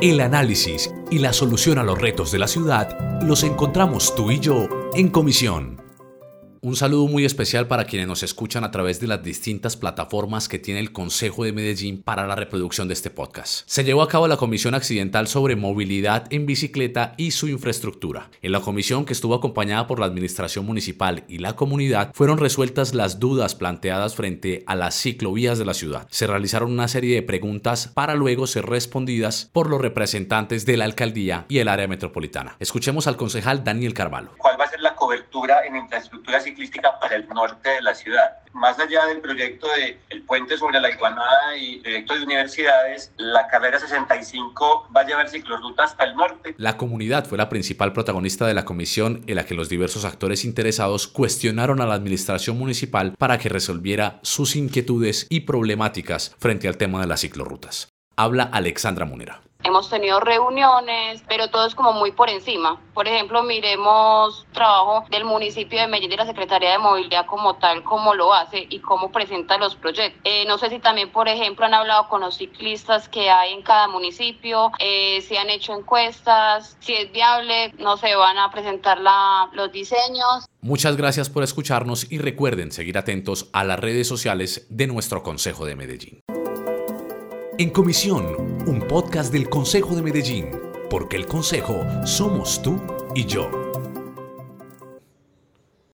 El análisis y la solución a los retos de la ciudad los encontramos tú y yo en comisión. Un saludo muy especial para quienes nos escuchan a través de las distintas plataformas que tiene el Consejo de Medellín para la reproducción de este podcast. Se llevó a cabo la Comisión Accidental sobre Movilidad en Bicicleta y su infraestructura. En la comisión, que estuvo acompañada por la Administración Municipal y la comunidad, fueron resueltas las dudas planteadas frente a las ciclovías de la ciudad. Se realizaron una serie de preguntas para luego ser respondidas por los representantes de la alcaldía y el área metropolitana. Escuchemos al concejal Daniel Carvalho. ¿Cuál va a ser la cobertura en infraestructura ciclística para el norte de la ciudad. Más allá del proyecto de el puente sobre la Iguanada y proyecto de universidades, la carrera 65 va a llevar ciclorrutas hasta el norte. La comunidad fue la principal protagonista de la comisión en la que los diversos actores interesados cuestionaron a la administración municipal para que resolviera sus inquietudes y problemáticas frente al tema de las ciclorrutas. Habla Alexandra Munera. Hemos tenido reuniones, pero todo es como muy por encima. Por ejemplo, miremos trabajo del municipio de Medellín, de la Secretaría de Movilidad como tal, cómo lo hace y cómo presenta los proyectos. Eh, no sé si también, por ejemplo, han hablado con los ciclistas que hay en cada municipio, eh, si han hecho encuestas, si es viable, no se van a presentar los diseños. Muchas gracias por escucharnos y recuerden seguir atentos a las redes sociales de nuestro Consejo de Medellín. En Comisión, un podcast del Consejo de Medellín, porque el Consejo somos tú y yo.